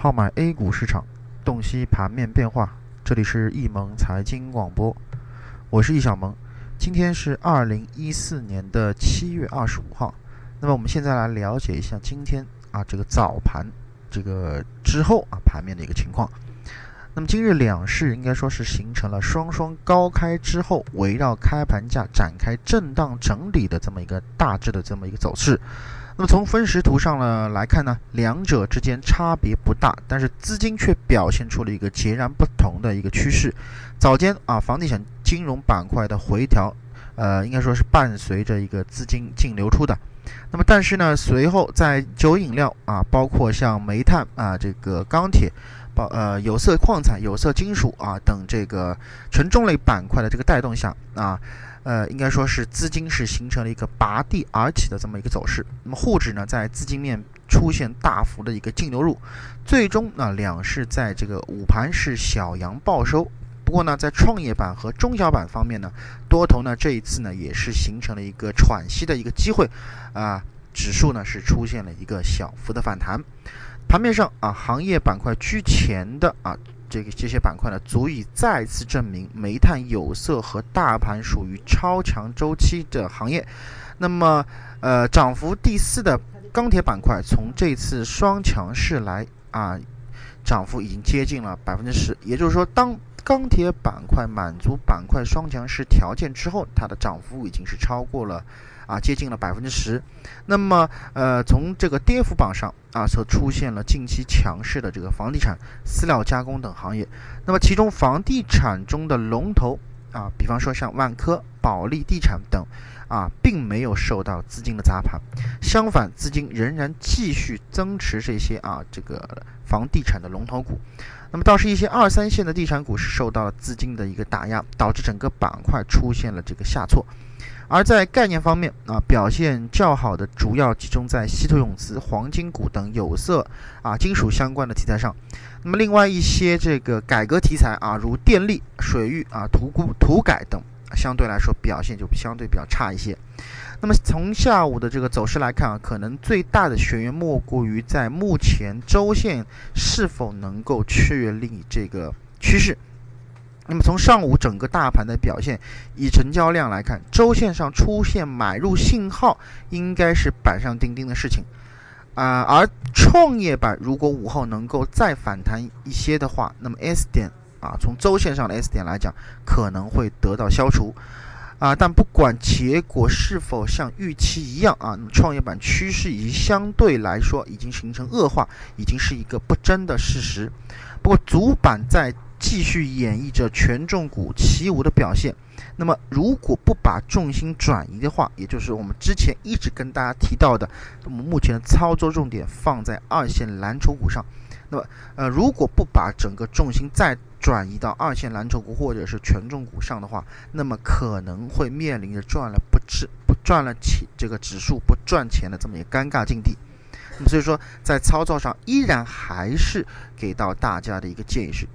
号买 A 股市场，洞悉盘面变化。这里是易盟财经广播，我是易小萌。今天是二零一四年的七月二十五号。那么我们现在来了解一下今天啊这个早盘这个之后啊盘面的一个情况。那么今日两市应该说是形成了双双高开之后，围绕开盘价展开震荡整理的这么一个大致的这么一个走势。那么从分时图上呢来看呢，两者之间差别不大，但是资金却表现出了一个截然不同的一个趋势。早间啊，房地产金融板块的回调，呃，应该说是伴随着一个资金净流出的。那么但是呢，随后在酒饮料啊，包括像煤炭啊、这个钢铁、呃有色矿产、有色金属啊等这个权重类板块的这个带动下啊。呃，应该说是资金是形成了一个拔地而起的这么一个走势。那么沪指呢，在资金面出现大幅的一个净流入，最终呢，两市在这个午盘是小阳报收。不过呢，在创业板和中小板方面呢，多头呢这一次呢也是形成了一个喘息的一个机会啊，指数呢是出现了一个小幅的反弹。盘面上啊，行业板块居前的啊。这个这些板块呢，足以再次证明煤炭、有色和大盘属于超强周期的行业。那么，呃，涨幅第四的钢铁板块，从这次双强势来啊，涨幅已经接近了百分之十。也就是说，当钢铁板块满足板块双强势条件之后，它的涨幅已经是超过了。啊，接近了百分之十。那么，呃，从这个跌幅榜上啊，所出现了近期强势的这个房地产、饲料加工等行业。那么，其中房地产中的龙头啊，比方说像万科、保利地产等啊，并没有受到资金的砸盘。相反，资金仍然继续增持这些啊，这个房地产的龙头股。那么，倒是一些二三线的地产股是受到了资金的一个打压，导致整个板块出现了这个下挫。而在概念方面啊，表现较好的主要集中在稀土永磁、黄金股等有色啊金属相关的题材上。那么另外一些这个改革题材啊，如电力、水域啊、土估土改等，相对来说表现就相对比较差一些。那么从下午的这个走势来看啊，可能最大的悬念莫过于在目前周线是否能够确立这个趋势。那么从上午整个大盘的表现，以成交量来看，周线上出现买入信号，应该是板上钉钉的事情，啊，而创业板如果午后能够再反弹一些的话，那么 S 点啊，从周线上的 S 点来讲，可能会得到消除，啊，但不管结果是否像预期一样啊，那么创业板趋势已经相对来说已经形成恶化，已经是一个不争的事实。不过主板在。继续演绎着权重股起舞的表现。那么，如果不把重心转移的话，也就是我们之前一直跟大家提到的，我们目前的操作重点放在二线蓝筹股上。那么，呃，如果不把整个重心再转移到二线蓝筹股或者是权重股上的话，那么可能会面临着赚了不值不赚了钱这个指数不赚钱的这么一个尴尬境地。那么，所以说在操作上依然还是给到大家的一个建议是。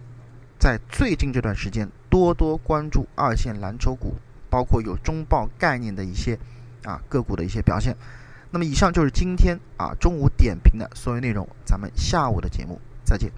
在最近这段时间，多多关注二线蓝筹股，包括有中报概念的一些啊个股的一些表现。那么，以上就是今天啊中午点评的所有内容，咱们下午的节目再见。